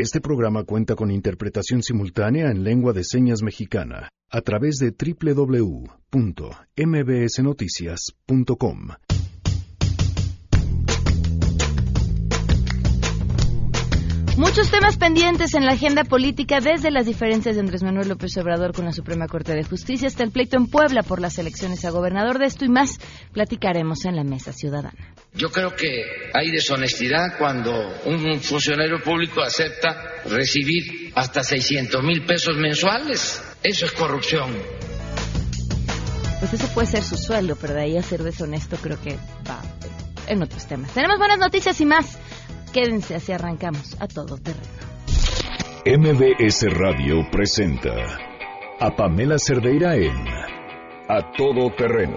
Este programa cuenta con interpretación simultánea en lengua de señas mexicana a través de www.mbsnoticias.com. Muchos temas pendientes en la agenda política, desde las diferencias de Andrés Manuel López Obrador con la Suprema Corte de Justicia hasta el pleito en Puebla por las elecciones a gobernador. De esto y más platicaremos en la Mesa Ciudadana. Yo creo que hay deshonestidad cuando un funcionario público acepta recibir hasta 600 mil pesos mensuales. Eso es corrupción. Pues eso puede ser su sueldo, pero de ahí a ser deshonesto creo que va en otros temas. Tenemos buenas noticias y más. Quédense así arrancamos a todo terreno. MBS Radio presenta a Pamela Cerdeira en A Todo Terreno,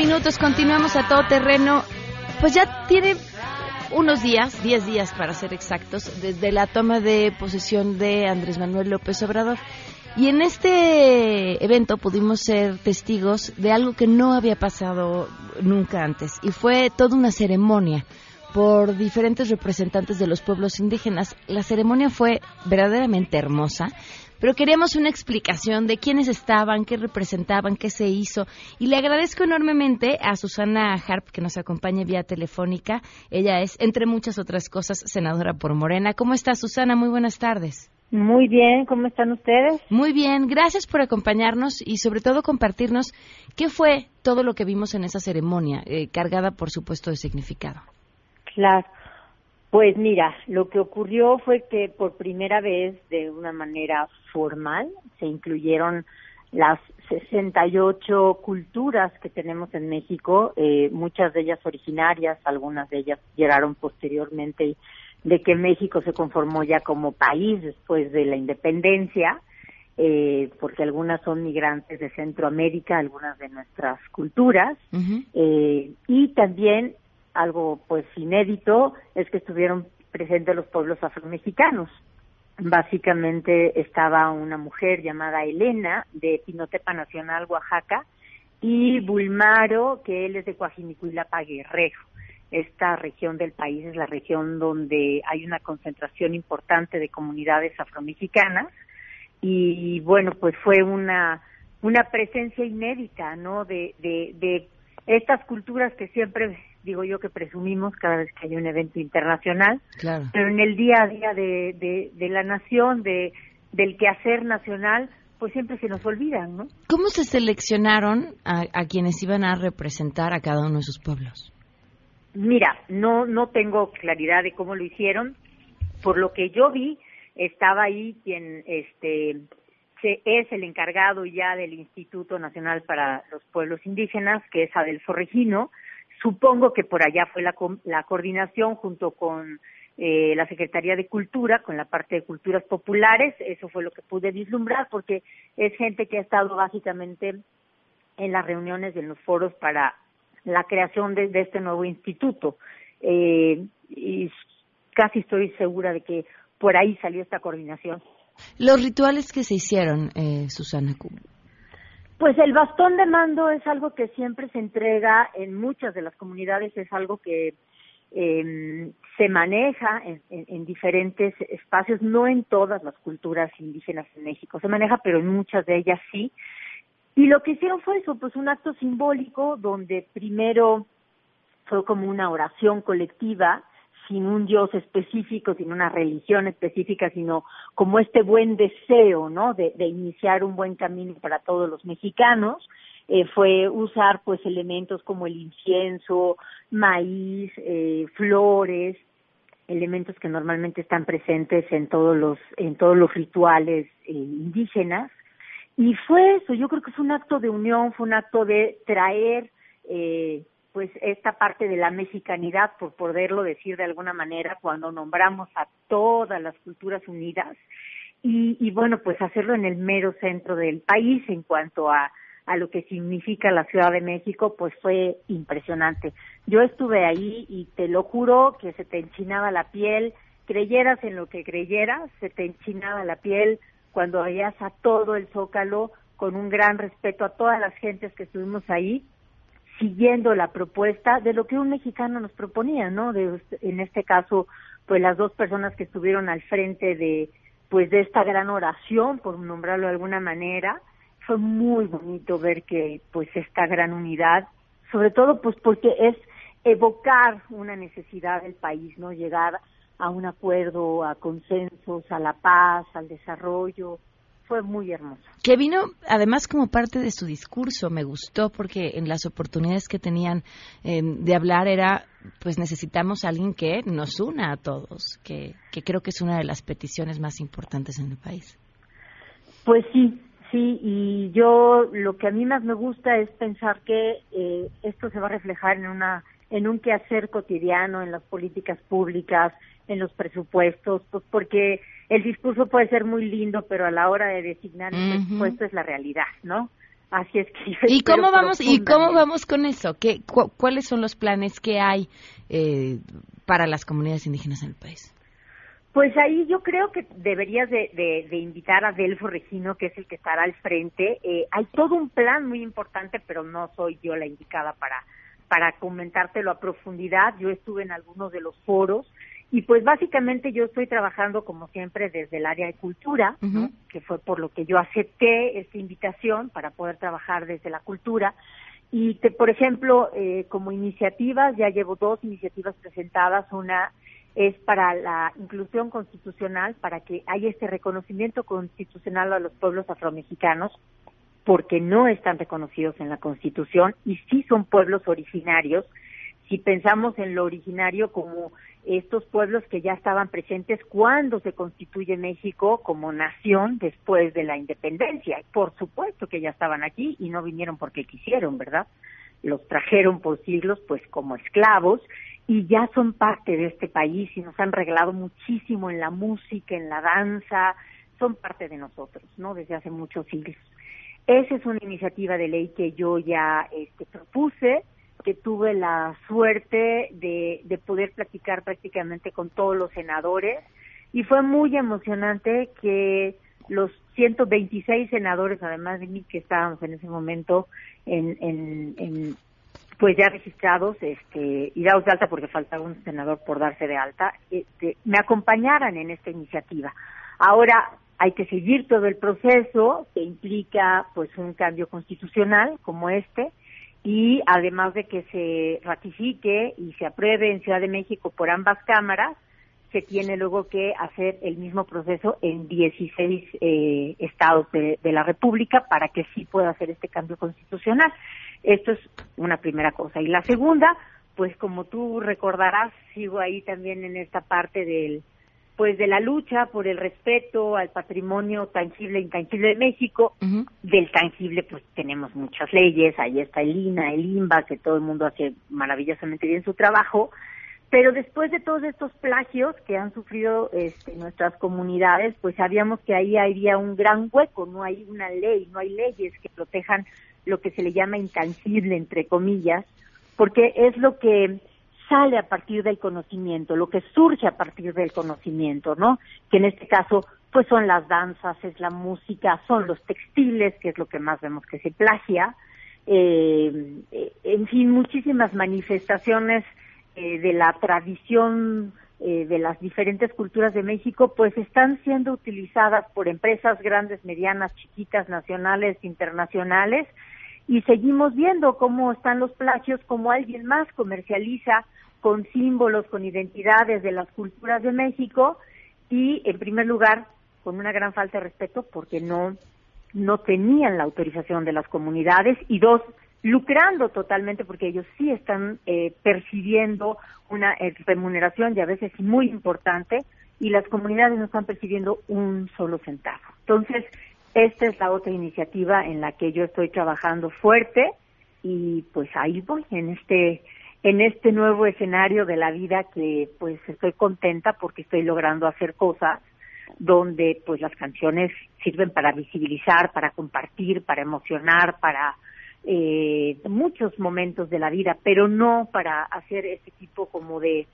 Minutos, continuamos a todo terreno. Pues ya tiene unos días, diez días para ser exactos, desde la toma de posesión de Andrés Manuel López Obrador. Y en este evento pudimos ser testigos de algo que no había pasado nunca antes, y fue toda una ceremonia por diferentes representantes de los pueblos indígenas. La ceremonia fue verdaderamente hermosa pero queríamos una explicación de quiénes estaban, qué representaban, qué se hizo. Y le agradezco enormemente a Susana Harp que nos acompaña vía telefónica. Ella es, entre muchas otras cosas, senadora por Morena. ¿Cómo está Susana? Muy buenas tardes. Muy bien, ¿cómo están ustedes? Muy bien, gracias por acompañarnos y sobre todo compartirnos qué fue todo lo que vimos en esa ceremonia, eh, cargada por supuesto de significado. Claro. Pues mira, lo que ocurrió fue que por primera vez, de una manera formal, se incluyeron las 68 culturas que tenemos en México, eh, muchas de ellas originarias, algunas de ellas llegaron posteriormente de que México se conformó ya como país después de la independencia, eh, porque algunas son migrantes de Centroamérica, algunas de nuestras culturas, eh, y también algo pues inédito es que estuvieron presentes los pueblos afromexicanos. Básicamente estaba una mujer llamada Elena de Pinotepa Nacional, Oaxaca, y Bulmaro, que él es de Coajinicuilapa Guerrero. Esta región del país es la región donde hay una concentración importante de comunidades afromexicanas y bueno, pues fue una una presencia inédita, ¿no? De, de, de estas culturas que siempre digo yo que presumimos cada vez que hay un evento internacional, pero en el día a día de, de, la nación, de, del quehacer nacional, pues siempre se nos olvidan, ¿no? ¿Cómo se seleccionaron a, a, quienes iban a representar a cada uno de sus pueblos? Mira, no no tengo claridad de cómo lo hicieron. Por lo que yo vi, estaba ahí quien este es el encargado ya del Instituto Nacional para los Pueblos Indígenas, que es Adelfo Regino, Supongo que por allá fue la, la coordinación junto con eh, la Secretaría de Cultura, con la parte de culturas populares, eso fue lo que pude vislumbrar, porque es gente que ha estado básicamente en las reuniones, en los foros para la creación de, este nuevo instituto. Eh, y casi estoy segura de que por ahí salió esta coordinación. Los rituales que se hicieron, eh, Susana, pues el bastón de mando es algo que siempre se entrega en muchas de las comunidades, es algo que eh, se maneja en, en, diferentes espacios, no en todas las culturas indígenas en México, se maneja, pero en muchas de ellas sí. Y lo que hicieron fue eso, pues un acto simbólico donde primero fue como una oración colectiva sin un Dios específico, sin una religión específica, sino como este buen deseo, ¿no? De, iniciar un buen camino para todos los mexicanos. eh, fue usar pues elementos como el incienso, maíz, eh, flores, elementos que normalmente están presentes en todos los en todos los rituales eh, indígenas y fue eso yo creo que fue un acto de unión fue un acto de traer eh, pues esta parte de la mexicanidad por poderlo decir de alguna manera cuando nombramos a todas las culturas unidas y, y bueno pues hacerlo en el mero centro del país en cuanto a a lo que significa la Ciudad de México, pues fue impresionante. Yo estuve ahí y te lo juro que se te enchinaba la piel, creyeras en lo que creyeras, se te enchinaba la piel cuando veías a todo el zócalo con un gran respeto a todas las gentes que estuvimos ahí, siguiendo la propuesta de lo que un mexicano nos proponía, ¿no? De, en este caso, pues las dos personas que estuvieron al frente de, pues de esta gran oración, por nombrarlo de alguna manera, fue muy bonito ver que pues esta gran unidad, sobre todo pues porque es evocar una necesidad del país, ¿no? Llegar a un acuerdo, a consensos, a la paz, al desarrollo. Fue muy hermoso. Que vino además como parte de su discurso, me gustó porque en las oportunidades que tenían eh, de hablar era, pues necesitamos a alguien que nos una a todos, que, que creo que es una de las peticiones más importantes en el país. Pues sí, Sí, y yo lo que a mí más me gusta es pensar que eh, esto se va a reflejar en una en un quehacer cotidiano, en las políticas públicas, en los presupuestos, pues porque el discurso puede ser muy lindo, pero a la hora de designar el presupuesto es la realidad, ¿no? Así es que ¿Y cómo vamos y cómo vamos con eso? ¿Qué cuáles son los planes que hay eh, para las comunidades indígenas en el país? Pues ahí yo creo que deberías de, de, invitar a Delfo Regino, que es el que estará al frente. Eh, hay todo un plan muy importante, pero no soy yo la indicada para, para comentártelo a profundidad. Yo estuve en algunos de los foros y pues básicamente yo estoy trabajando como siempre desde el área de cultura, que fue por lo que yo acepté esta invitación para poder trabajar desde la cultura. Y te, por ejemplo, eh, como iniciativas, ya llevo dos iniciativas presentadas, una es para la inclusión constitucional, para que haya este reconocimiento constitucional a los pueblos afromexicanos, porque no están reconocidos en la Constitución y sí son pueblos originarios. Si pensamos en lo originario como estos pueblos que ya estaban presentes cuando se constituye México como nación después de la independencia. Por supuesto que ya estaban aquí y no vinieron porque quisieron, ¿verdad? Los trajeron por siglos pues como esclavos y ya son parte de este país y nos han regalado muchísimo en la música, en la danza, son parte de nosotros, ¿no? Desde hace muchos siglos. Esa es una iniciativa de ley que yo ya este, propuse, que tuve la suerte de, de poder platicar prácticamente con todos los senadores y fue muy emocionante que los 126 senadores, además de mí que estábamos en ese momento en, en, pues ya registrados este, y dados de alta porque faltaba un senador por darse de alta, este, me acompañaran en esta iniciativa. Ahora hay que seguir todo el proceso que implica pues un cambio constitucional como este y además de que se ratifique y se apruebe en Ciudad de México por ambas cámaras, se tiene luego que hacer el mismo proceso en 16 eh, estados de, de, la República para que sí pueda hacer este cambio constitucional. Esto es una primera cosa. Y la segunda, pues como tú recordarás, sigo ahí también en esta parte del pues de la lucha por el respeto al patrimonio tangible e intangible de México. Del tangible, pues tenemos muchas leyes, ahí está el INA, el INBA, que todo el mundo hace maravillosamente bien su trabajo, pero después de todos estos plagios que han sufrido este, nuestras comunidades, pues sabíamos que ahí había un gran hueco, no hay una ley, no hay leyes que protejan lo que se le llama intangible, entre comillas, porque es lo que sale a partir del conocimiento, lo que surge a partir del conocimiento, ¿no? Que en este caso, pues son las danzas, es la música, son los textiles, que es lo que más vemos que se plagia, eh, en fin, muchísimas manifestaciones eh, de la tradición eh, de las diferentes culturas de México, pues están siendo utilizadas por empresas grandes, medianas, chiquitas, nacionales, internacionales, y seguimos viendo cómo están los plagios, cómo alguien más comercializa con símbolos, con identidades de las culturas de México y, en primer lugar, con una gran falta de respeto porque no no tenían la autorización de las comunidades y dos, lucrando totalmente porque ellos sí están eh, percibiendo una eh, remuneración y a veces muy importante y las comunidades no están percibiendo un solo centavo. Entonces, esta es la otra iniciativa en la que yo estoy trabajando fuerte y pues ahí voy en este en este nuevo escenario de la vida que pues estoy contenta porque estoy logrando hacer cosas donde pues las canciones sirven para visibilizar, para compartir, para emocionar, para eh, muchos momentos de la vida, pero no para hacer ese tipo como de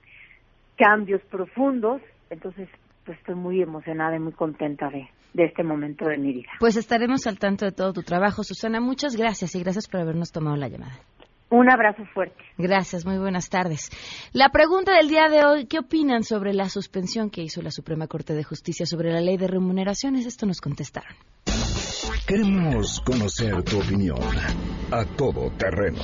cambios profundos. Entonces, pues estoy muy emocionada y muy contenta de, de este momento de mi vida. Pues estaremos al tanto de todo tu trabajo, Susana. Muchas gracias y gracias por habernos tomado la llamada. Un abrazo fuerte. Gracias, muy buenas tardes. La pregunta del día de hoy, ¿qué opinan sobre la suspensión que hizo la Suprema Corte de Justicia sobre la ley de remuneraciones? Esto nos contestaron. Queremos conocer tu opinión a todo terreno.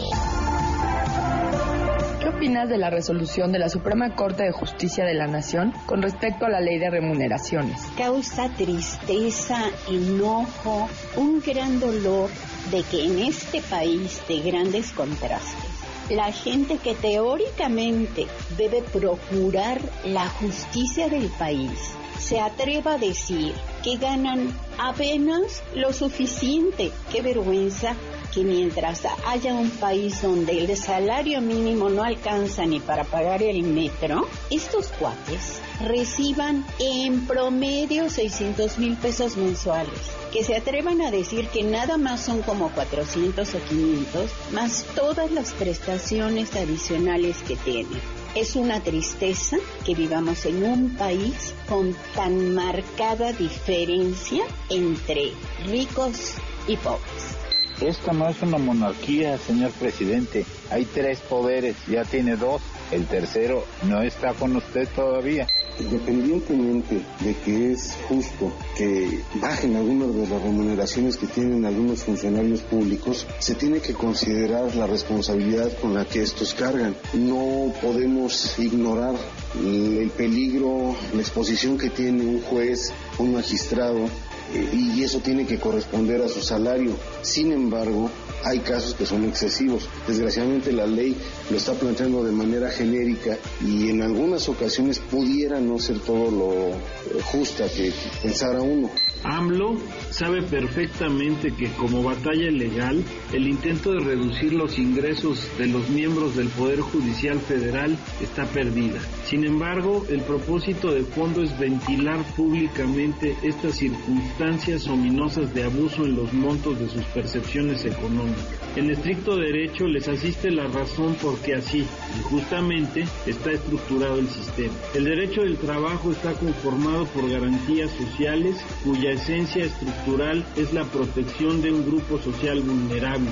¿Qué opinas de la resolución de la Suprema Corte de Justicia de la Nación con respecto a la ley de remuneraciones? Causa tristeza, enojo, un gran dolor de que en este país de grandes contrastes, la gente que teóricamente debe procurar la justicia del país se atreva a decir que ganan apenas lo suficiente. Qué vergüenza que mientras haya un país donde el salario mínimo no alcanza ni para pagar el metro, estos cuates reciban en promedio 600 mil pesos mensuales. Que se atrevan a decir que nada más son como 400 o 500, más todas las prestaciones adicionales que tienen. Es una tristeza que vivamos en un país con tan marcada diferencia entre ricos y pobres. Esto no es una monarquía, señor presidente. Hay tres poderes, ya tiene dos. El tercero no está con usted todavía. Independientemente de que es justo que bajen algunas de las remuneraciones que tienen algunos funcionarios públicos, se tiene que considerar la responsabilidad con la que estos cargan. No podemos ignorar el peligro, la exposición que tiene un juez, un magistrado, y eso tiene que corresponder a su salario. Sin embargo, hay casos que son excesivos. Desgraciadamente la ley lo está planteando de manera genérica y en algunas ocasiones pudiera no ser todo lo eh, justa que pensara uno. AMLO sabe perfectamente que como batalla legal, el intento de reducir los ingresos de los miembros del Poder Judicial Federal está perdida. Sin embargo, el propósito de fondo es ventilar públicamente estas circunstancias ominosas de abuso en los montos de sus percepciones económicas. En estricto derecho les asiste la razón porque así, y justamente, está estructurado el sistema. El derecho del trabajo está conformado por garantías sociales cuya esencia estructural es la protección de un grupo social vulnerable,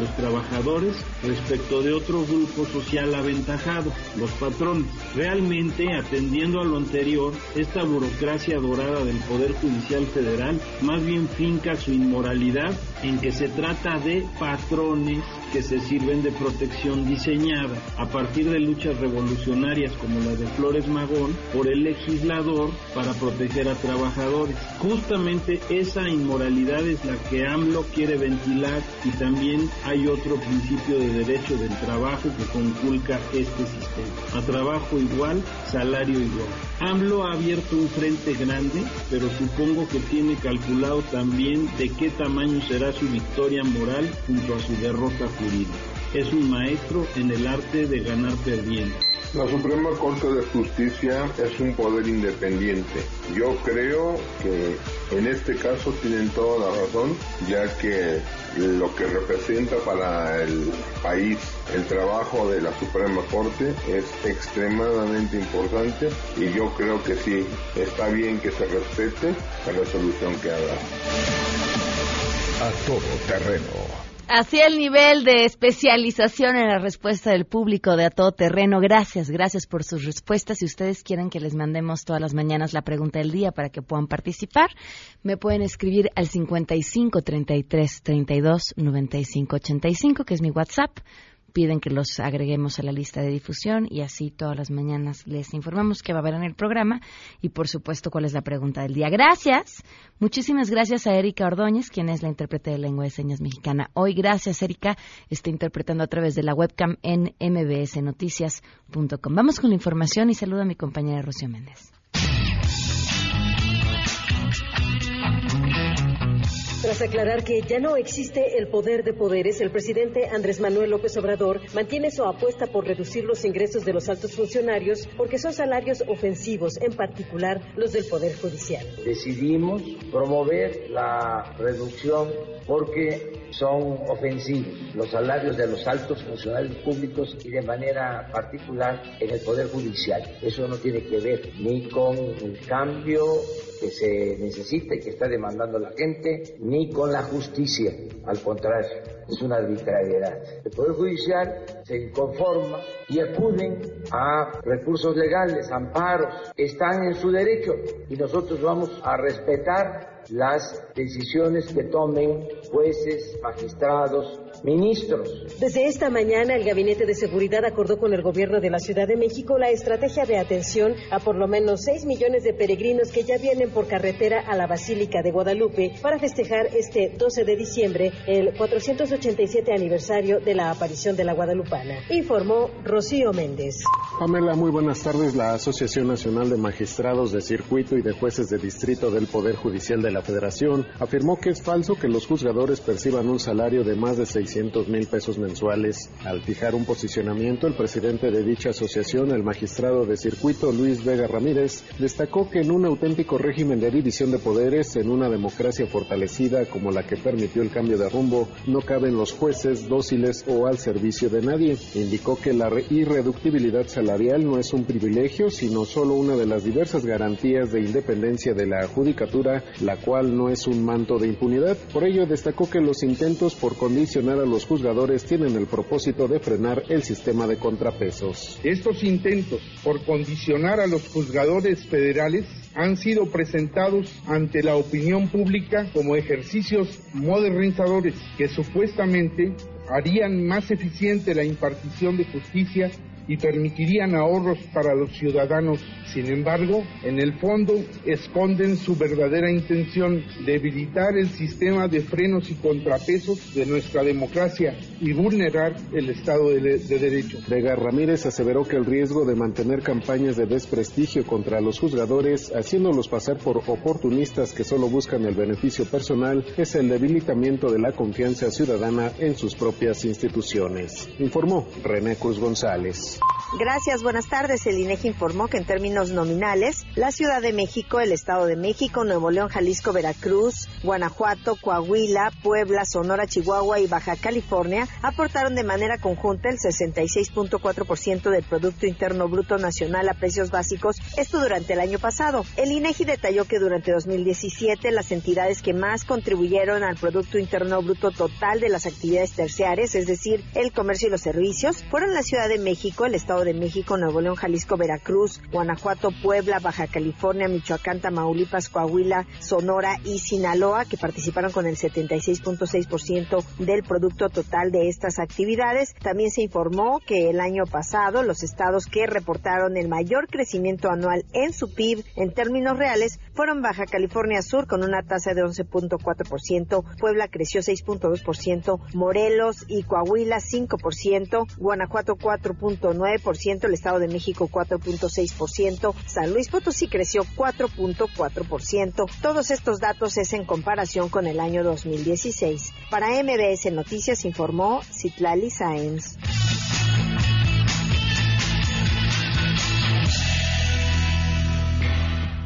los trabajadores, respecto de otro grupo social aventajado, los patrones. Realmente, atendiendo a lo anterior, esta burocracia dorada del Poder Judicial Federal más bien finca su inmoralidad en que se trata de patrones que se sirven de protección diseñada a partir de luchas revolucionarias como la de Flores Magón por el legislador para proteger a trabajadores. Justamente esa inmoralidad es la que AMLO quiere ventilar y también hay otro principio de derecho del trabajo que conculca este sistema. A trabajo igual, salario igual. AMLO ha abierto un frente grande, pero supongo que tiene calculado también de qué tamaño será su victoria moral junto a su derrota jurídica. Es un maestro en el arte de ganar perdiendo. La Suprema Corte de Justicia es un poder independiente. Yo creo que en este caso tienen toda la razón, ya que lo que representa para el país el trabajo de la Suprema Corte es extremadamente importante y yo creo que sí, está bien que se respete la resolución que haga. A todo terreno Así el nivel de especialización en la respuesta del público de a todo terreno. Gracias, gracias por sus respuestas. Si ustedes quieren que les mandemos todas las mañanas la pregunta del día para que puedan participar, me pueden escribir al 55 33 32 95 85, que es mi WhatsApp piden que los agreguemos a la lista de difusión y así todas las mañanas les informamos qué va a haber en el programa y por supuesto cuál es la pregunta del día. Gracias, muchísimas gracias a Erika Ordóñez, quien es la intérprete de lengua de señas mexicana. Hoy, gracias Erika, está interpretando a través de la webcam en mbsnoticias.com. Vamos con la información y saludo a mi compañera Rocío Méndez. Tras aclarar que ya no existe el poder de poderes, el presidente Andrés Manuel López Obrador mantiene su apuesta por reducir los ingresos de los altos funcionarios porque son salarios ofensivos, en particular los del Poder Judicial. Decidimos promover la reducción porque son ofensivos los salarios de los altos funcionarios públicos y de manera particular en el Poder Judicial. Eso no tiene que ver ni con el cambio que se necesita y que está demandando la gente, ni con la justicia. Al contrario, es una arbitrariedad. El Poder Judicial se inconforma y acuden a recursos legales, amparos, están en su derecho y nosotros vamos a respetar las decisiones que tomen jueces, magistrados, ministros. Desde esta mañana, el Gabinete de Seguridad acordó con el Gobierno de la Ciudad de México la estrategia de atención a por lo menos 6 millones de peregrinos que ya vienen por carretera a la Basílica de Guadalupe para festejar este 12 de diciembre el 487 aniversario de la aparición de la Guadalupana. Informó Rocío Méndez. Pamela, muy buenas tardes. La Asociación Nacional de Magistrados de Circuito y de Jueces de Distrito del Poder Judicial de la Federación afirmó que es falso que los juzgadores perciban un salario de más de 600 mil pesos mensuales. Al fijar un posicionamiento, el presidente de dicha asociación, el magistrado de circuito Luis Vega Ramírez, destacó que en un auténtico régimen de división de poderes, en una democracia fortalecida como la que permitió el cambio de rumbo, no caben los jueces dóciles o al servicio de nadie. Indicó que la irreductibilidad salarial no es un privilegio, sino solo una de las diversas garantías de independencia de la judicatura, la cual no es un manto de impunidad. Por ello, destacó que los intentos por condicionar a los juzgadores tienen el propósito de frenar el sistema de contrapesos. Estos intentos por condicionar a los juzgadores federales han sido presentados ante la opinión pública como ejercicios modernizadores que supuestamente harían más eficiente la impartición de justicia y permitirían ahorros para los ciudadanos. Sin embargo, en el fondo esconden su verdadera intención, debilitar el sistema de frenos y contrapesos de nuestra democracia y vulnerar el Estado de, de Derecho. Vega Ramírez aseveró que el riesgo de mantener campañas de desprestigio contra los juzgadores, haciéndolos pasar por oportunistas que solo buscan el beneficio personal, es el debilitamiento de la confianza ciudadana en sus propias instituciones. Informó René Cruz González. Gracias, buenas tardes. El INEGI informó que en términos nominales, la Ciudad de México, el Estado de México, Nuevo León, Jalisco, Veracruz, Guanajuato, Coahuila, Puebla, Sonora, Chihuahua y Baja California aportaron de manera conjunta el 66.4% del Producto Interno Bruto Nacional a precios básicos, esto durante el año pasado. El INEGI detalló que durante 2017 las entidades que más contribuyeron al Producto Interno Bruto total de las actividades terciarias, es decir, el comercio y los servicios, fueron la Ciudad de México, el Estado de México, Nuevo León, Jalisco, Veracruz, Guanajuato, Puebla, Baja California, Michoacán, Tamaulipas, Coahuila, Sonora y Sinaloa, que participaron con el 76.6% del producto total de estas actividades. También se informó que el año pasado los estados que reportaron el mayor crecimiento anual en su PIB en términos reales fueron Baja California Sur con una tasa de 11.4%, Puebla creció 6.2%, Morelos y Coahuila 5%, Guanajuato 4.9%, el Estado de México 4.6%, San Luis Potosí creció 4.4%. Todos estos datos es en comparación con el año 2016. Para MBS Noticias informó Citlali Sáenz.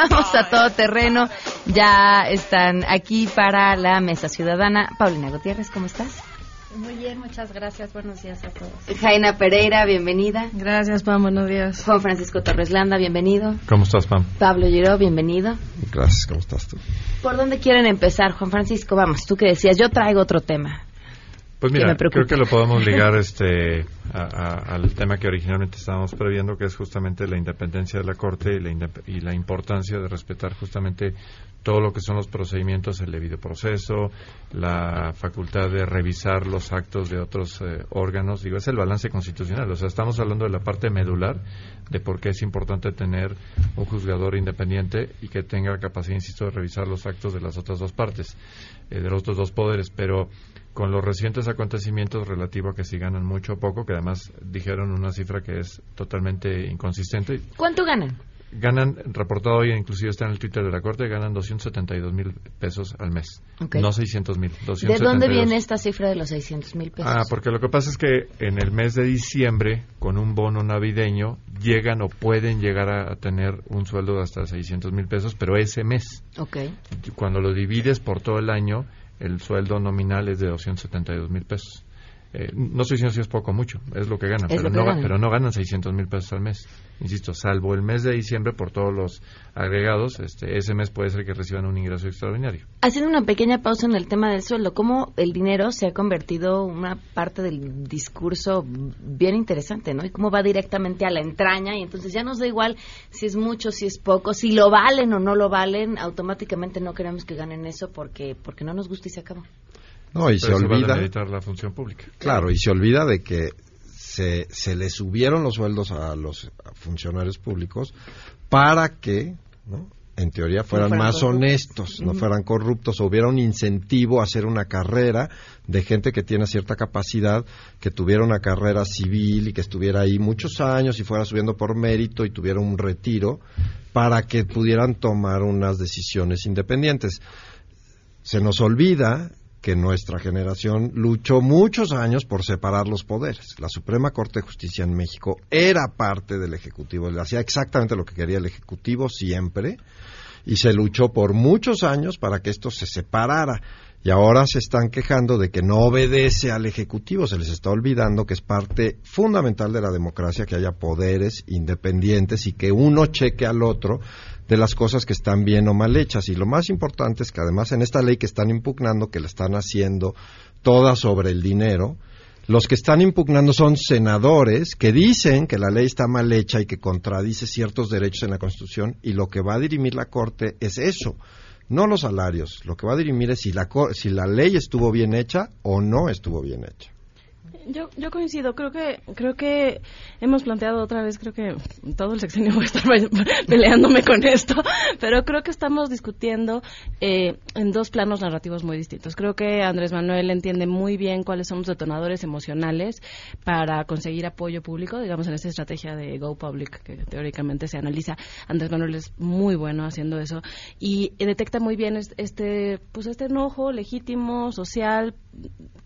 Continuamos a todo terreno. Ya están aquí para la mesa ciudadana. Paulina Gutiérrez, ¿cómo estás? Muy bien, muchas gracias. Buenos días a todos. Jaina Pereira, bienvenida. Gracias, Pam. Buenos días. Juan Francisco Torres Landa, bienvenido. ¿Cómo estás, Pam? Pablo Giró, bienvenido. Gracias, ¿cómo estás tú? ¿Por dónde quieren empezar, Juan Francisco? Vamos, tú que decías, yo traigo otro tema. Pues mira, creo que lo podemos ligar este al tema que originalmente estábamos previendo, que es justamente la independencia de la Corte y la, y la importancia de respetar justamente todo lo que son los procedimientos, el debido proceso, la facultad de revisar los actos de otros eh, órganos. Digo, es el balance constitucional. O sea, estamos hablando de la parte medular de por qué es importante tener un juzgador independiente y que tenga capacidad, insisto, de revisar los actos de las otras dos partes, eh, de los otros dos poderes. Pero con los recientes acontecimientos relativo a que si ganan mucho o poco, que además dijeron una cifra que es totalmente inconsistente. ¿Cuánto ganan? Ganan, reportado hoy, inclusive está en el Twitter de la Corte, ganan 272 mil pesos al mes. No 600 mil. ¿De dónde viene esta cifra de los 600 mil pesos? Ah, porque lo que pasa es que en el mes de diciembre, con un bono navideño, llegan o pueden llegar a, tener un sueldo de hasta 600 mil pesos, pero ese mes. Okay. Cuando lo divides por todo el año, el sueldo nominal es de 272 mil pesos. Eh, no estoy diciendo si es poco o mucho, es lo que ganan, pero, no, ganan. pero no ganan 600 mil pesos al mes. Insisto, salvo el mes de diciembre por todos los agregados, este, ese mes puede ser que reciban un ingreso extraordinario. Haciendo una pequeña pausa en el tema del sueldo, ¿cómo el dinero se ha convertido una parte del discurso bien interesante, ¿no? Y cómo va directamente a la entraña y entonces ya nos da igual si es mucho, si es poco, si lo valen o no lo valen, automáticamente no queremos que ganen eso porque, porque no nos gusta y se acabó. No, y se olvida. la función pública. Claro, y se olvida de que se, se le subieron los sueldos a los funcionarios públicos para que, ¿no? en teoría, fueran, más honestos, no fueran corruptos, o hubiera un incentivo a hacer una carrera de gente que tiene cierta capacidad, que tuviera una carrera civil y que estuviera ahí muchos años y fuera subiendo por mérito y tuviera un retiro para que pudieran tomar unas decisiones independientes. Se nos olvida que nuestra generación luchó muchos años por separar los poderes. La Suprema Corte de Justicia en México era parte del Ejecutivo, le hacía exactamente lo que quería el Ejecutivo siempre, y se luchó por muchos años para que esto se separara. Y ahora se están quejando de que no obedece al Ejecutivo, se les está olvidando que es parte fundamental de la democracia que haya poderes independientes y que uno cheque al otro de las cosas que están bien o mal hechas. Y lo más importante es que además en esta ley que están impugnando, que la están haciendo toda sobre el dinero, los que están impugnando son senadores que dicen que la ley está mal hecha y que contradice ciertos derechos en la Constitución y lo que va a dirimir la Corte es eso, no los salarios. Lo que va a dirimir es si la, si la ley estuvo bien hecha o no estuvo bien hecha. Yo, yo coincido, creo que creo que hemos planteado otra vez, creo que todo el sexenio voy a estar peleándome con esto, pero creo que estamos discutiendo eh, en dos planos narrativos muy distintos. Creo que Andrés Manuel entiende muy bien cuáles son los detonadores emocionales para conseguir apoyo público, digamos en esta estrategia de Go Public que teóricamente se analiza. Andrés Manuel es muy bueno haciendo eso y detecta muy bien este pues este enojo legítimo social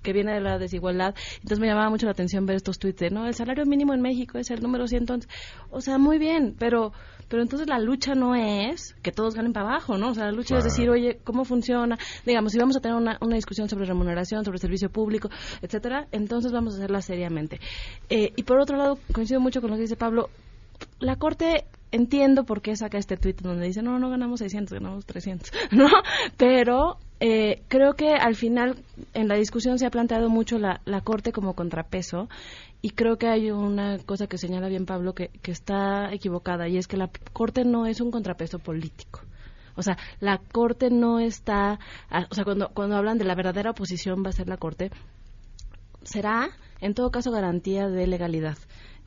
que viene de la desigualdad. Entonces me llamaba mucho la atención ver estos tweets ¿no? El salario mínimo en México es el número 100. O sea, muy bien, pero pero entonces la lucha no es que todos ganen para abajo, ¿no? O sea, la lucha es decir, oye, ¿cómo funciona? Digamos, si vamos a tener una, una discusión sobre remuneración, sobre servicio público, etcétera, entonces vamos a hacerla seriamente. Eh, y por otro lado, coincido mucho con lo que dice Pablo, la Corte entiendo por qué saca este tweet donde dice, no, no ganamos 600, ganamos 300, ¿no? Pero eh, creo que al final en la discusión se ha planteado mucho la, Corte como contrapeso y creo que hay una cosa que señala bien Pablo que, que está equivocada y es que la Corte no es un contrapeso político. O sea, la Corte no está, o sea, cuando, cuando hablan de la verdadera oposición va a ser la Corte, será en todo caso garantía de legalidad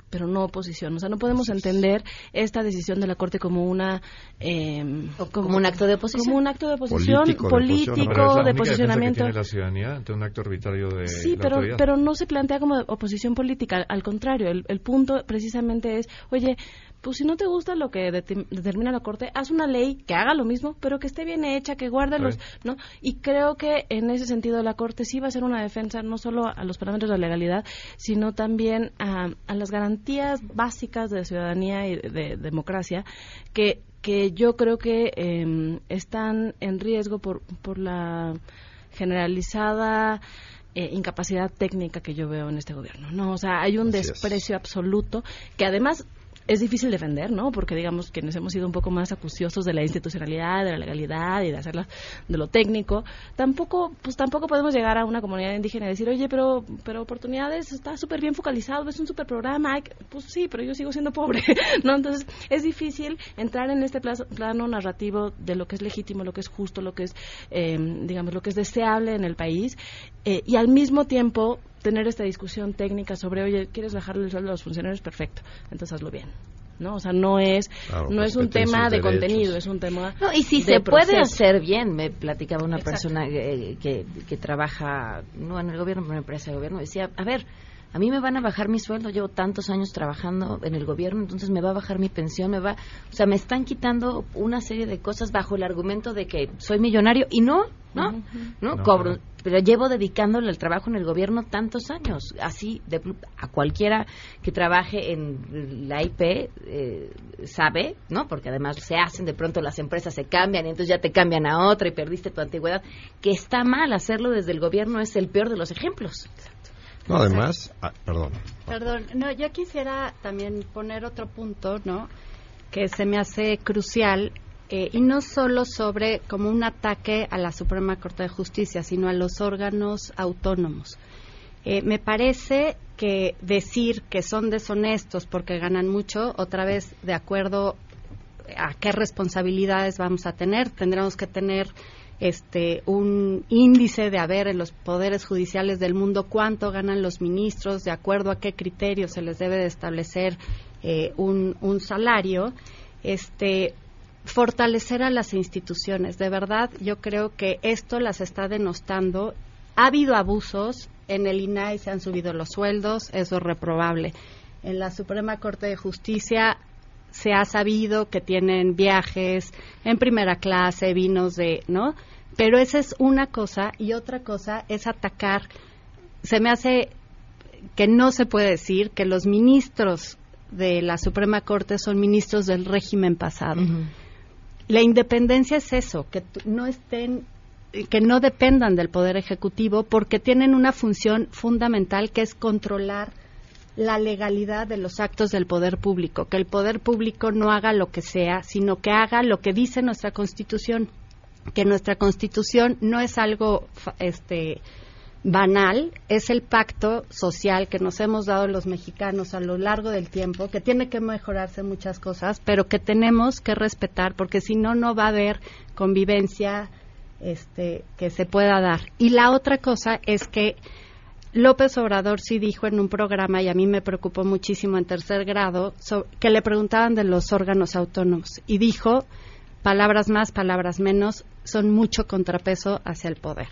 pero no oposición. O sea, no podemos entender esta decisión de la Corte como una eh, como, un acto de oposición, como un acto de oposición político, de, posicionamiento. Que tiene la ciudadanía ante un acto arbitrario de sí, pero pero no se plantea como oposición política. Al contrario, el, el punto precisamente es, oye, pues si no te gusta lo que determina la Corte, haz una ley que haga lo mismo, pero que esté bien hecha, que guarde los, ¿no? Y creo que en ese sentido la Corte sí va a ser una defensa no solo a los parámetros de la legalidad, sino también a, las garantías básicas de ciudadanía y de, democracia que que yo creo que em, están en riesgo por por la generalizada eh, incapacidad técnica que yo veo en este gobierno. No, o sea, hay un desprecio absoluto que además es difícil defender, ¿no? Porque digamos quienes hemos sido un poco más acuciosos de la institucionalidad, de la legalidad y de hacerla de lo técnico, tampoco pues tampoco podemos llegar a una comunidad indígena y decir, "Oye, pero pero oportunidades está súper bien focalizado, es un super programa." Pues sí, pero yo sigo siendo pobre, ¿no? Entonces, es difícil entrar en este plano narrativo de lo que es legítimo, lo que es justo, lo que es eh, digamos lo que es deseable en el país eh, y al mismo tiempo tener esta discusión técnica sobre, oye, ¿quieres bajarle el sueldo a los funcionarios? Perfecto, entonces hazlo bien. ¿no? O sea, no es no es un tema de contenido, es un tema No, y si se puede hacer bien, me platicaba una persona que, que, que, trabaja no en el gobierno, pero en una empresa de gobierno, decía, a ver, a mí me van a bajar mi sueldo, llevo tantos años trabajando en el gobierno, entonces me va a bajar mi pensión, me va, o sea, me están quitando una serie de cosas bajo el argumento de que soy millonario y no, ¿no? ¿no? Cobro, pero llevo dedicándole al trabajo en el gobierno tantos años, así de, a cualquiera que trabaje en la IP eh, sabe, ¿no? Porque además se hacen, de pronto las empresas se cambian y entonces ya te cambian a otra y perdiste tu antigüedad, que está mal hacerlo desde el gobierno es el peor de los ejemplos. No, además, ah, perdón. Perdón, no, yo quisiera también poner otro punto, ¿no? Que se me hace crucial eh, y no solo sobre como un ataque a la Suprema Corte de Justicia, sino a los órganos autónomos. Eh, me parece que decir que son deshonestos porque ganan mucho, otra vez de acuerdo a qué responsabilidades vamos a tener, tendremos que tener este un índice de haber en los poderes judiciales del mundo cuánto ganan los ministros, de acuerdo a qué criterios se les debe de establecer eh, un, salario, este fortalecer a las instituciones. De verdad, yo creo que esto las está denostando. Ha habido abusos, en el INAI se han subido los sueldos, eso es reprobable. En la Suprema Corte de Justicia se ha sabido que tienen viajes en primera clase, vinos de, ¿no? Pero esa es una cosa y otra cosa es atacar. Se me hace que no se puede decir que los ministros de la Suprema Corte son ministros del régimen pasado. La independencia es eso, que no estén que no dependan del poder ejecutivo porque tienen una función fundamental que es controlar la legalidad de los actos del poder público, que el poder público no haga lo que sea, sino que haga lo que dice nuestra Constitución, que nuestra Constitución no es algo este banal, es el pacto social que nos hemos dado los mexicanos a lo largo del tiempo, que tiene que mejorarse muchas cosas, pero que tenemos que respetar, porque si no, no va a haber convivencia este, que se pueda dar. Y la otra cosa es que López Obrador sí dijo en un programa, y a mí me preocupó muchísimo en tercer grado, que le preguntaban de los órganos autónomos. Y dijo, palabras más, palabras menos, son mucho contrapeso hacia el poder.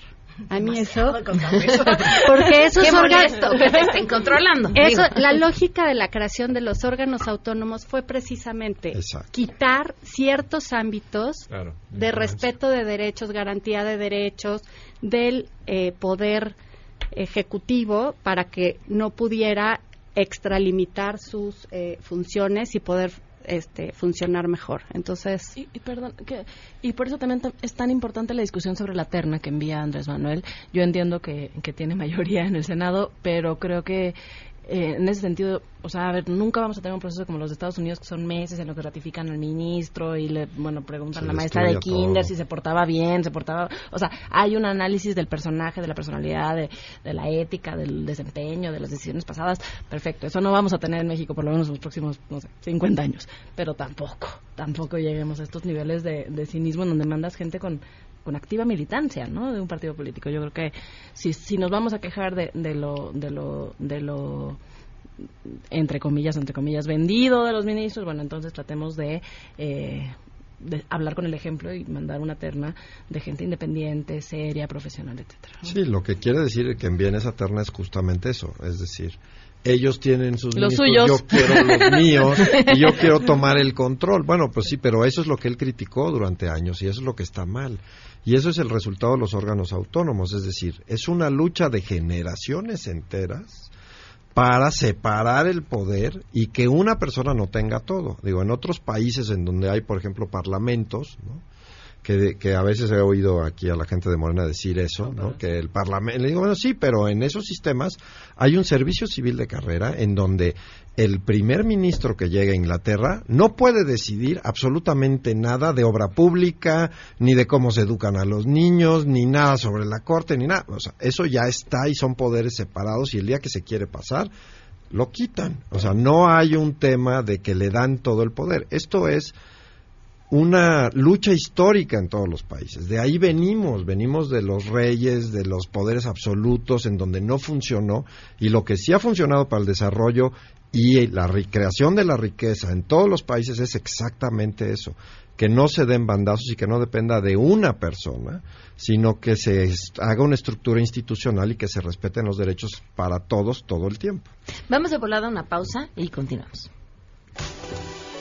A mí eso, porque esos órganos, estén controlando. Eso, la lógica de la creación de los órganos autónomos fue precisamente quitar ciertos ámbitos de respeto de derechos, garantía de derechos del eh, poder ejecutivo para que no pudiera extralimitar sus eh, funciones y poder este, funcionar mejor. Entonces. Y, perdón, y por eso también es tan importante la discusión sobre la terna que envía Andrés Manuel. Yo entiendo que, que tiene mayoría en el Senado, pero creo que eh, en ese sentido, o sea, a ver, nunca vamos a tener un proceso como los de Estados Unidos, que son meses en los que ratifican al ministro y le, bueno, preguntan a la maestra de kinder si se portaba bien, se portaba, o sea, hay un análisis del personaje, de la personalidad, de, de, la ética, del desempeño, de las decisiones pasadas, perfecto. Eso no vamos a tener en México por lo menos en los próximos, no sé, 50 años, pero tampoco, tampoco lleguemos a estos niveles de, de cinismo en donde mandas gente con con activa militancia, ¿no? De un partido político. Yo creo que si, si nos vamos a quejar de, de lo, de lo, de lo entre comillas, entre comillas, vendido de los ministros, bueno, entonces tratemos de, eh, de hablar con el ejemplo y mandar una terna de gente independiente, seria, profesional, etcétera. Sí, lo que quiere decir que envíen esa terna es justamente eso, es decir, ellos tienen sus los suyos. yo quiero los míos y yo quiero tomar el control. Bueno, pues sí, pero eso es lo que él criticó durante años y eso es lo que está mal. Y eso es el resultado de los órganos autónomos, es decir, es una lucha de generaciones enteras para separar el poder y que una persona no tenga todo. Digo, en otros países en donde hay, por ejemplo, parlamentos, ¿no? Que, que, a veces he oído aquí a la gente de Morena decir eso, ¿no? Que el Parlamento, le digo, bueno, sí, pero en esos sistemas hay un servicio civil de carrera en donde el primer ministro que llega a Inglaterra no puede decidir absolutamente nada de obra pública, ni de cómo se educan a los niños, ni nada sobre la corte, ni nada. O sea, eso ya está y son poderes separados y el día que se quiere pasar, lo quitan. O sea, no hay un tema de que le dan todo el poder. Esto es una lucha histórica en todos los países. De ahí venimos, venimos de los reyes, de los poderes absolutos, en donde no funcionó, y lo que sí ha funcionado para el desarrollo y la recreación de la riqueza en todos los países es exactamente eso, que no se den bandazos y que no dependa de una persona, sino que se haga una estructura institucional y que se respeten los derechos para todos todo el tiempo. Vamos a volar a una pausa y continuamos.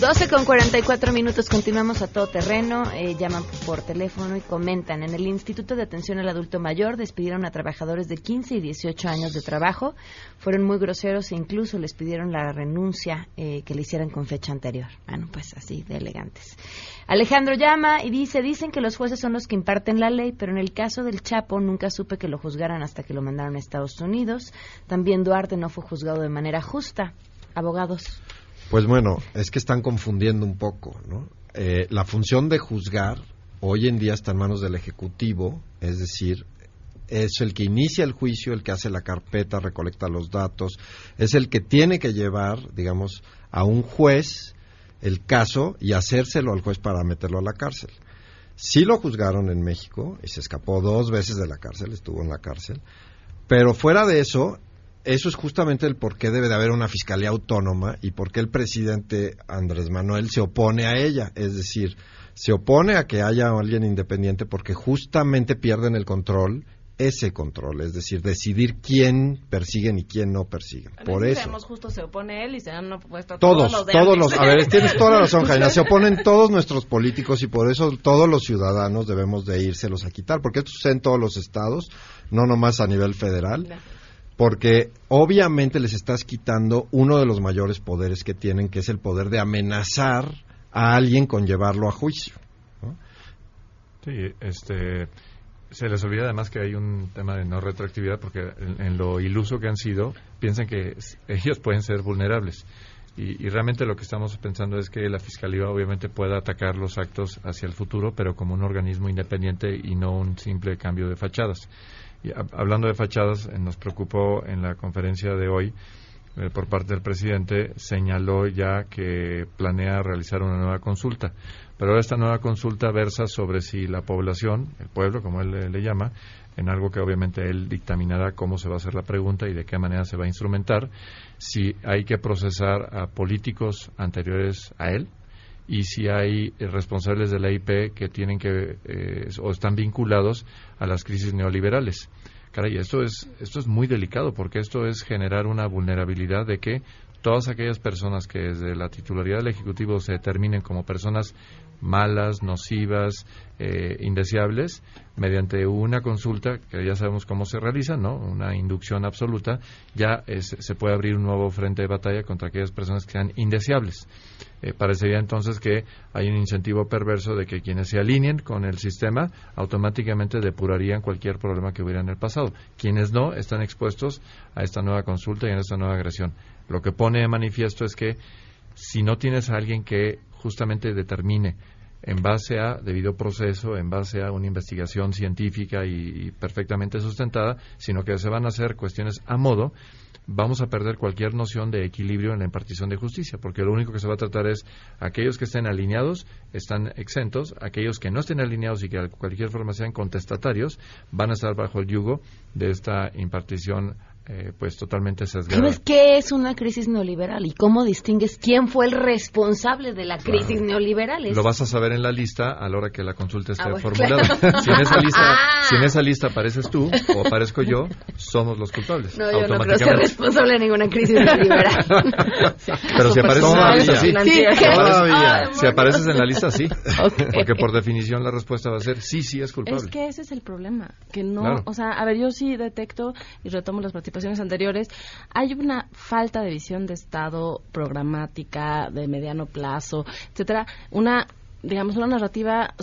12 con 44 minutos, continuamos a todo terreno, eh, llaman por teléfono y comentan. En el Instituto de Atención al Adulto Mayor despidieron a trabajadores de 15 y 18 años de trabajo, fueron muy groseros e incluso les pidieron la renuncia eh, que le hicieran con fecha anterior. Bueno, pues así de elegantes. Alejandro llama y dice, dicen que los jueces son los que imparten la ley, pero en el caso del Chapo nunca supe que lo juzgaran hasta que lo mandaron a Estados Unidos. También Duarte no fue juzgado de manera justa. Abogados. Pues bueno, es que están confundiendo un poco, ¿no? Eh, la función de juzgar hoy en día está en manos del Ejecutivo, es decir, es el que inicia el juicio, el que hace la carpeta, recolecta los datos, es el que tiene que llevar, digamos, a un juez el caso y hacérselo al juez para meterlo a la cárcel. Sí lo juzgaron en México y se escapó dos veces de la cárcel, estuvo en la cárcel, pero fuera de eso, eso es justamente el por qué debe de haber una fiscalía autónoma y por qué el presidente Andrés Manuel se opone a ella. Es decir, se opone a que haya alguien independiente porque justamente pierden el control ese control, es decir, decidir quién persiguen y quién no persiguen. Por eso. justo se opone él y se han opuesto todos, todos los, todos los a ver, tienes toda la razón, Jaina, se oponen todos nuestros políticos y por eso todos los ciudadanos debemos de írselos a quitar, porque esto sucede en todos los estados, no nomás a nivel federal porque obviamente les estás quitando uno de los mayores poderes que tienen, que es el poder de amenazar a alguien con llevarlo a juicio. Sí, este, se les olvida además que hay un tema de no retroactividad porque en, lo iluso que han sido, piensan que ellos pueden ser vulnerables. Y, y, realmente lo que estamos pensando es que la Fiscalía obviamente pueda atacar los actos hacia el futuro, pero como un organismo independiente y no un simple cambio de fachadas hablando de fachadas, eh, nos preocupó en la conferencia de hoy eh, por parte del presidente, señaló ya que planea realizar una nueva consulta. Pero esta nueva consulta versa sobre si la población, el pueblo, como él le, llama, en algo que obviamente él dictaminará cómo se va a hacer la pregunta y de qué manera se va a instrumentar, si hay que procesar a políticos anteriores a él, y si hay eh, responsables de la IP que tienen que eh, o están vinculados a las crisis neoliberales. Caray, esto es esto es muy delicado porque esto es generar una vulnerabilidad de que todas aquellas personas que desde la titularidad del ejecutivo se determinen como personas malas, nocivas, eh, indeseables, mediante una consulta, que ya sabemos cómo se realiza, ¿no? Una inducción absoluta, ya se puede abrir un nuevo frente de batalla contra aquellas personas que sean indeseables. Eh, parecería entonces que hay un incentivo perverso de que quienes se alineen con el sistema automáticamente depurarían cualquier problema que hubiera en el pasado. Quienes no están expuestos a esta nueva consulta y a esta nueva agresión. Lo que pone de manifiesto es que si no tienes a alguien que justamente determine en base a debido proceso, en base a una investigación científica y, perfectamente sustentada, sino que se van a hacer cuestiones a modo, vamos a perder cualquier noción de equilibrio en la impartición de justicia, porque lo único que se va a tratar es aquellos que estén alineados están exentos, aquellos que no estén alineados y que de cualquier forma sean contestatarios van a estar bajo el yugo de esta impartición eh, pues totalmente sesgada. ¿Sabes qué es una crisis neoliberal y cómo distingues quién fue el responsable de la crisis neoliberal? Lo vas a saber en la lista a la hora que la consulta esté ah, formulada. Si, en esa lista, ah. si en esa lista apareces tú o aparezco yo, somos los culpables. No, yo no creo ser responsable de ninguna crisis neoliberal. Pero si apareces en la lista, sí. Si apareces en la lista, sí. Porque por definición la respuesta va a ser sí, sí es culpable. Es que ese es el problema. Que no, o sea, a ver, yo sí detecto y retomo las participaciones anteriores, hay una falta de visión de Estado programática, de mediano plazo, etcétera, una, digamos, una narrativa.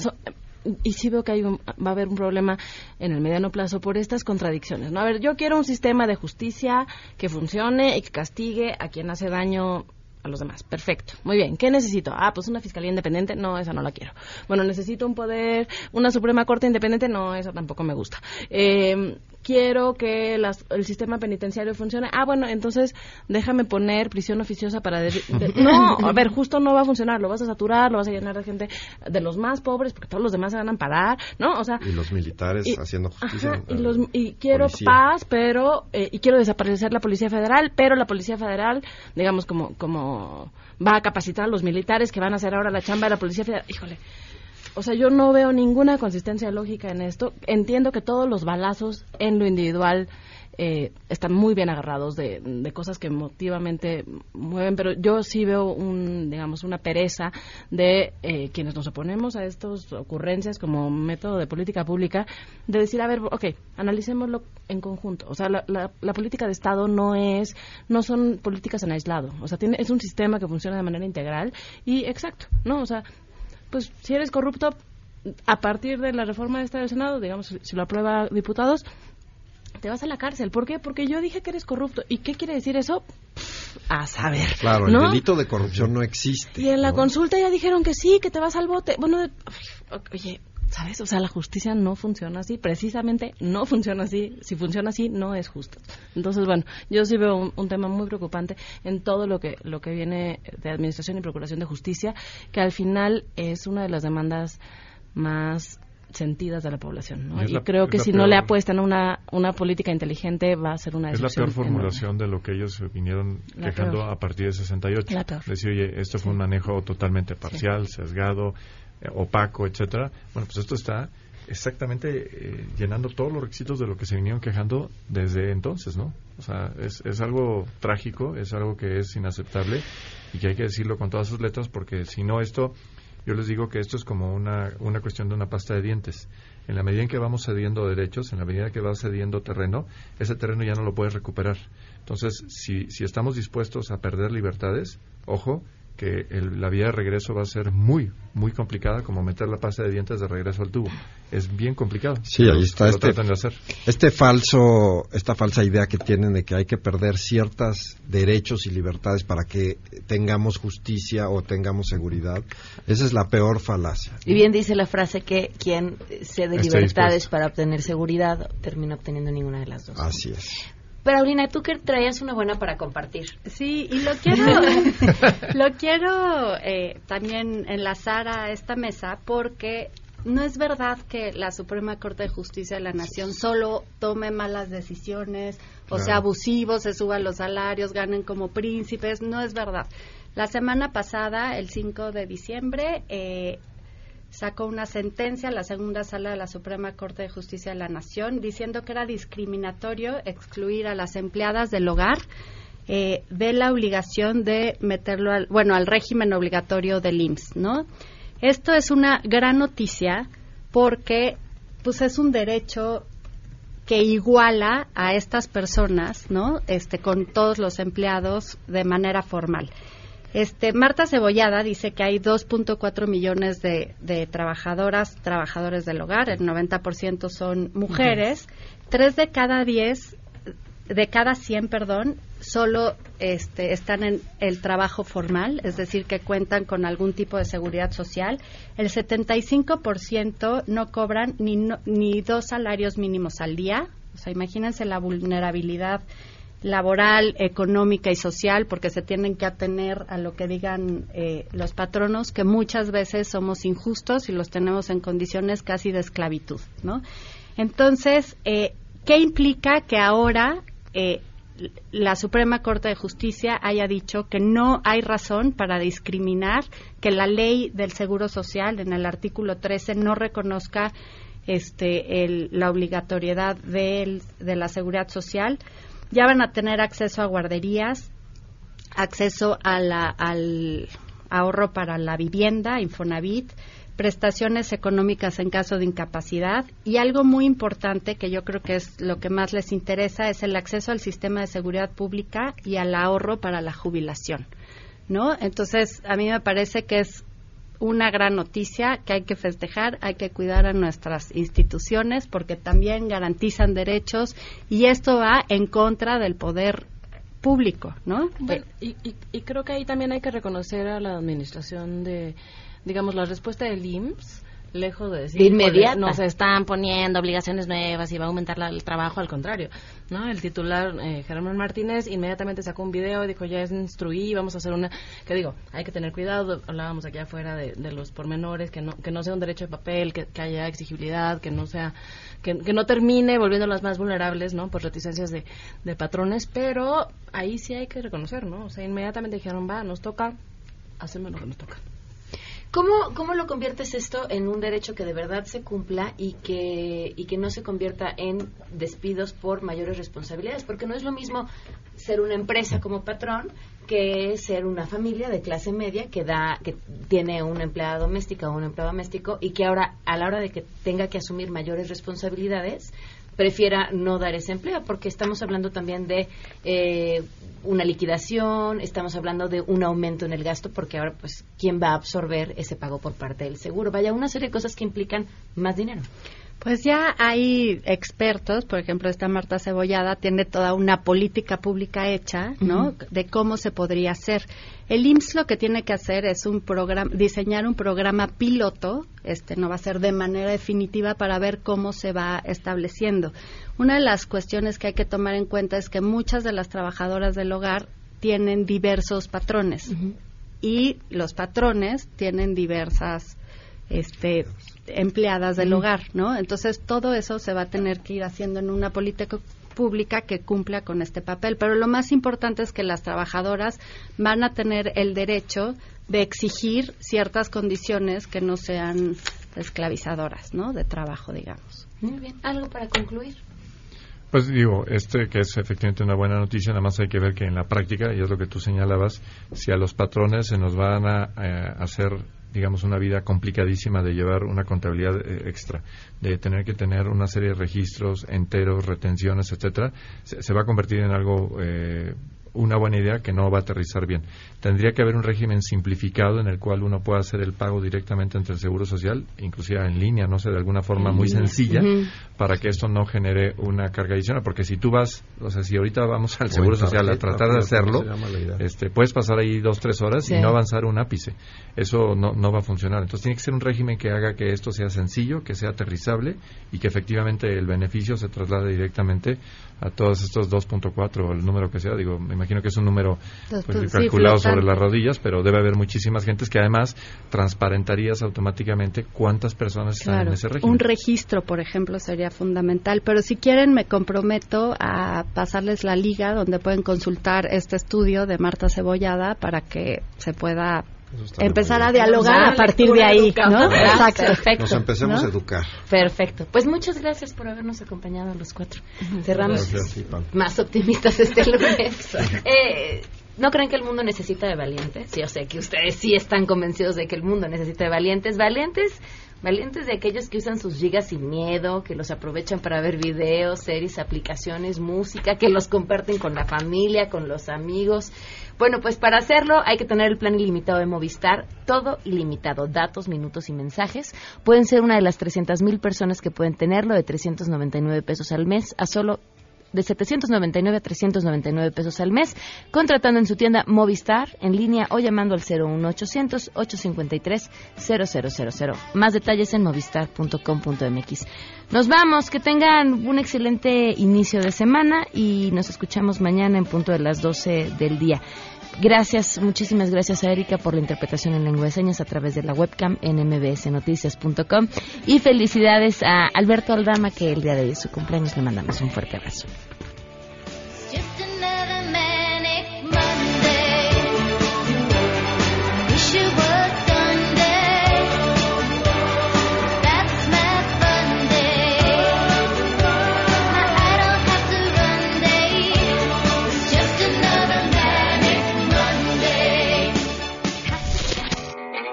y sí veo que hay va a haber un problema en el mediano plazo por estas contradicciones. ¿no? A ver, yo quiero un sistema de justicia que funcione y que castigue a quien hace daño a los demás. Perfecto. Muy bien. ¿Qué necesito? Ah, pues una fiscalía independiente. No, esa no la quiero. Bueno, necesito un poder, una Suprema Corte independiente. No, esa tampoco me gusta. Eh, quiero que el sistema penitenciario funcione. Ah, bueno, entonces déjame poner prisión oficiosa para... no, a ver, justo no va a funcionar. Lo vas a saturar, lo vas a llenar de gente de los más pobres, porque todos los demás se van a amparar, ¿no? O sea... Y los militares haciendo justicia. y, los, y, quiero paz, pero... Eh, y quiero desaparecer la Policía Federal, pero la Policía Federal, digamos, como, como va a capacitar a los militares que van a hacer ahora la chamba de la Policía Federal. Híjole o sea, yo no veo ninguna consistencia lógica en esto. Entiendo que todos los balazos en lo individual eh, están muy bien agarrados de, cosas que emotivamente mueven, pero yo sí veo un, digamos, una pereza de eh, quienes nos oponemos a estas ocurrencias como método de política pública, de decir, a ver, ok, analicémoslo en conjunto. O sea, la, la, política de Estado no es, no son políticas en aislado. O sea, tiene, es un sistema que funciona de manera integral y exacto, ¿no? O sea, pues si eres corrupto, a partir de la reforma de Estado del Senado, digamos, si lo aprueba diputados, te vas a la cárcel. ¿Por qué? Porque yo dije que eres corrupto. ¿Y qué quiere decir eso? a saber. Claro, el delito de corrupción no existe. Y en la consulta ya dijeron que sí, que te vas al bote. Bueno, oye, ¿Sabes? O sea, la justicia no funciona así, precisamente no funciona así. Si funciona así, no es justo. Entonces, bueno, yo sí veo un, tema muy preocupante en todo lo que, lo que viene de Administración y Procuración de Justicia, que al final es una de las demandas más sentidas de la población. ¿no? Y creo que si no le apuestan a una, una política inteligente va a ser una Es la peor formulación de lo que ellos vinieron quejando a partir de 68. Decir, oye, esto fue un manejo totalmente parcial, sesgado, eh, opaco, etcétera. Bueno, pues esto está exactamente eh, llenando todos los requisitos de lo que se vinieron quejando desde entonces, ¿no? O sea, es, es algo trágico, es algo que es inaceptable y que hay que decirlo con todas sus letras porque si no esto, yo les digo que esto es como una, una cuestión de una pasta de dientes. En la medida en que vamos cediendo derechos, en la medida en que va cediendo terreno, ese terreno ya no lo puedes recuperar. Entonces, si, si estamos dispuestos a perder libertades, ojo, que la vía de regreso va a ser muy, muy complicada, como meter la pasta de dientes de regreso al tubo. Es bien complicado. Sí, ahí está este, este falso, esta falsa idea que tienen de que hay que perder ciertos derechos y libertades para que tengamos justicia o tengamos seguridad. Esa es la peor falacia. Y bien dice la frase que quien cede libertades para obtener seguridad termina obteniendo ninguna de las dos. Así es. Pero Aulina, tú que traías una buena para compartir. Sí, y lo quiero, lo quiero eh, también enlazar a esta mesa porque no es verdad que la Suprema Corte de Justicia de la Nación solo tome malas decisiones, o sea, abusivos, se suban los salarios, ganen como príncipes. No es verdad. La semana pasada, el 5 de diciembre, eh, sacó una sentencia la segunda sala de la Suprema Corte de Justicia de la Nación diciendo que era discriminatorio excluir a las empleadas del hogar eh, de la obligación de meterlo al, bueno, al régimen obligatorio del IMSS, ¿no? Esto es una gran noticia porque pues es un derecho que iguala a estas personas, ¿no? Este con todos los empleados de manera formal. Este, Marta Cebollada dice que hay 2.4 millones de, trabajadoras, trabajadores del hogar, el 90% son mujeres, tres de cada 10, de cada 100, perdón, solo este, están en el trabajo formal, es decir, que cuentan con algún tipo de seguridad social. El 75% no cobran ni, ni dos salarios mínimos al día. O sea, imagínense la vulnerabilidad laboral, económica y social, porque se tienen que atener a lo que digan eh, los patronos, que muchas veces somos injustos y los tenemos en condiciones casi de esclavitud, ¿no? Entonces, eh, ¿qué implica que ahora eh, la Suprema Corte de Justicia haya dicho que no hay razón para discriminar, que la ley del Seguro Social en el artículo 13 no reconozca este, la obligatoriedad de la seguridad social. Ya van a tener acceso a guarderías, acceso al ahorro para la vivienda, Infonavit, prestaciones económicas en caso de incapacidad y algo muy importante que yo creo que es lo que más les interesa es el acceso al sistema de seguridad pública y al ahorro para la jubilación, ¿no? Entonces, a mí me parece que es una gran noticia que hay que festejar, hay que cuidar a nuestras instituciones porque también garantizan derechos y esto va en contra del poder público, ¿no? y, y, creo que ahí también hay que reconocer a la administración de digamos, la respuesta del IMSS lejos de decir inmediata. nos están poniendo obligaciones nuevas y va a aumentar el trabajo al contrario no el titular eh, Germán Martínez inmediatamente sacó un video y dijo ya es instruí vamos a hacer una que digo hay que tener cuidado hablábamos aquí afuera de, los pormenores que no que no sea un derecho de papel que, haya exigibilidad que no sea que, no termine volviendo las más vulnerables no por reticencias de, de patrones pero ahí sí hay que reconocer no o sea inmediatamente dijeron va nos toca hacemos lo que nos toca ¿Cómo, ¿Cómo lo conviertes esto en un derecho que de verdad se cumpla y que, y que no se convierta en despidos por mayores responsabilidades? Porque no es lo mismo ser una empresa como patrón que ser una familia de clase media que da que tiene una empleada doméstica o un empleado doméstico y que ahora a la hora de que tenga que asumir mayores responsabilidades prefiera no dar ese empleo, porque estamos hablando también de eh, una liquidación, estamos hablando de un aumento en el gasto, porque ahora, pues, ¿quién va a absorber ese pago por parte del seguro? Vaya, una serie de cosas que implican más dinero. Pues ya hay expertos, por ejemplo, esta Marta Cebollada tiene toda una política pública hecha, ¿no? De cómo se podría hacer. El IMSS lo que tiene que hacer es un programa, diseñar un programa piloto, este no va a ser de manera definitiva para ver cómo se va estableciendo. Una de las cuestiones que hay que tomar en cuenta es que muchas de las trabajadoras del hogar tienen diversos patrones y los patrones tienen diversas este empleadas del hogar, ¿no? Entonces todo eso se va a tener que ir haciendo en una política pública que cumpla con este papel. Pero lo más importante es que las trabajadoras van a tener el derecho de exigir ciertas condiciones que no sean esclavizadoras, ¿no? De trabajo, digamos. Muy bien. ¿Algo para concluir? Pues digo, este que es efectivamente una buena noticia, nada más hay que ver que en la práctica, y es lo que tú señalabas, si a los patrones se nos van a eh, hacer digamos, una vida complicadísima de llevar una contabilidad eh, extra, de tener que tener una serie de registros enteros, retenciones, etcétera, se, va a convertir en algo eh, una buena idea que no va a aterrizar bien. Tendría que haber un régimen simplificado en el cual uno pueda hacer el pago directamente entre el Seguro Social, inclusive en línea, no sé, de alguna forma muy sencilla, para que esto no genere una carga adicional. Porque si tú vas, o sea, si ahorita vamos al Seguro Social a tratar de hacerlo, este, puedes pasar ahí dos, tres horas y no avanzar un ápice. Eso no, no va a funcionar. Entonces tiene que ser un régimen que haga que esto sea sencillo, que sea aterrizable y que efectivamente el beneficio se traslade directamente a todos estos 2.4 o el número que sea. Digo, me imagino que es un número pues, calculado sobre las rodillas, pero debe haber muchísimas gentes que además transparentarías automáticamente cuántas personas están en ese régimen. Un registro, por ejemplo, sería fundamental, pero si quieren me comprometo a pasarles la liga donde pueden consultar este estudio de Marta Cebollada para que se pueda empezar a dialogar a partir de ahí, ¿no? Exacto, perfecto. Nos empecemos a educar. Perfecto. Pues muchas gracias por habernos acompañado los cuatro. Cerramos más optimistas este lunes. eh, ¿No creen que el mundo necesita de valientes? Sí, o sea, que ustedes sí están convencidos de que el mundo necesita de valientes. Valientes, valientes de aquellos que usan sus gigas sin miedo, que los aprovechan para ver videos, series, aplicaciones, música, que los comparten con la familia, con los amigos. Bueno, pues para hacerlo hay que tener el plan ilimitado de Movistar, todo ilimitado, datos, minutos y mensajes. Pueden ser una de las 300 mil personas que pueden tenerlo de 399 pesos al mes a solo de 799 a 399 pesos al mes, contratando en su tienda Movistar en línea o llamando al 01800 853 0000. Más detalles en movistar.com.mx. Nos vamos, que tengan un excelente inicio de semana y nos escuchamos mañana en punto de las 12 del día. Gracias, muchísimas gracias a Erika por la interpretación en lengua de señas a través de la webcam en mbsnoticias.com y felicidades a Alberto Aldama que el día de hoy es su cumpleaños le mandamos un fuerte abrazo.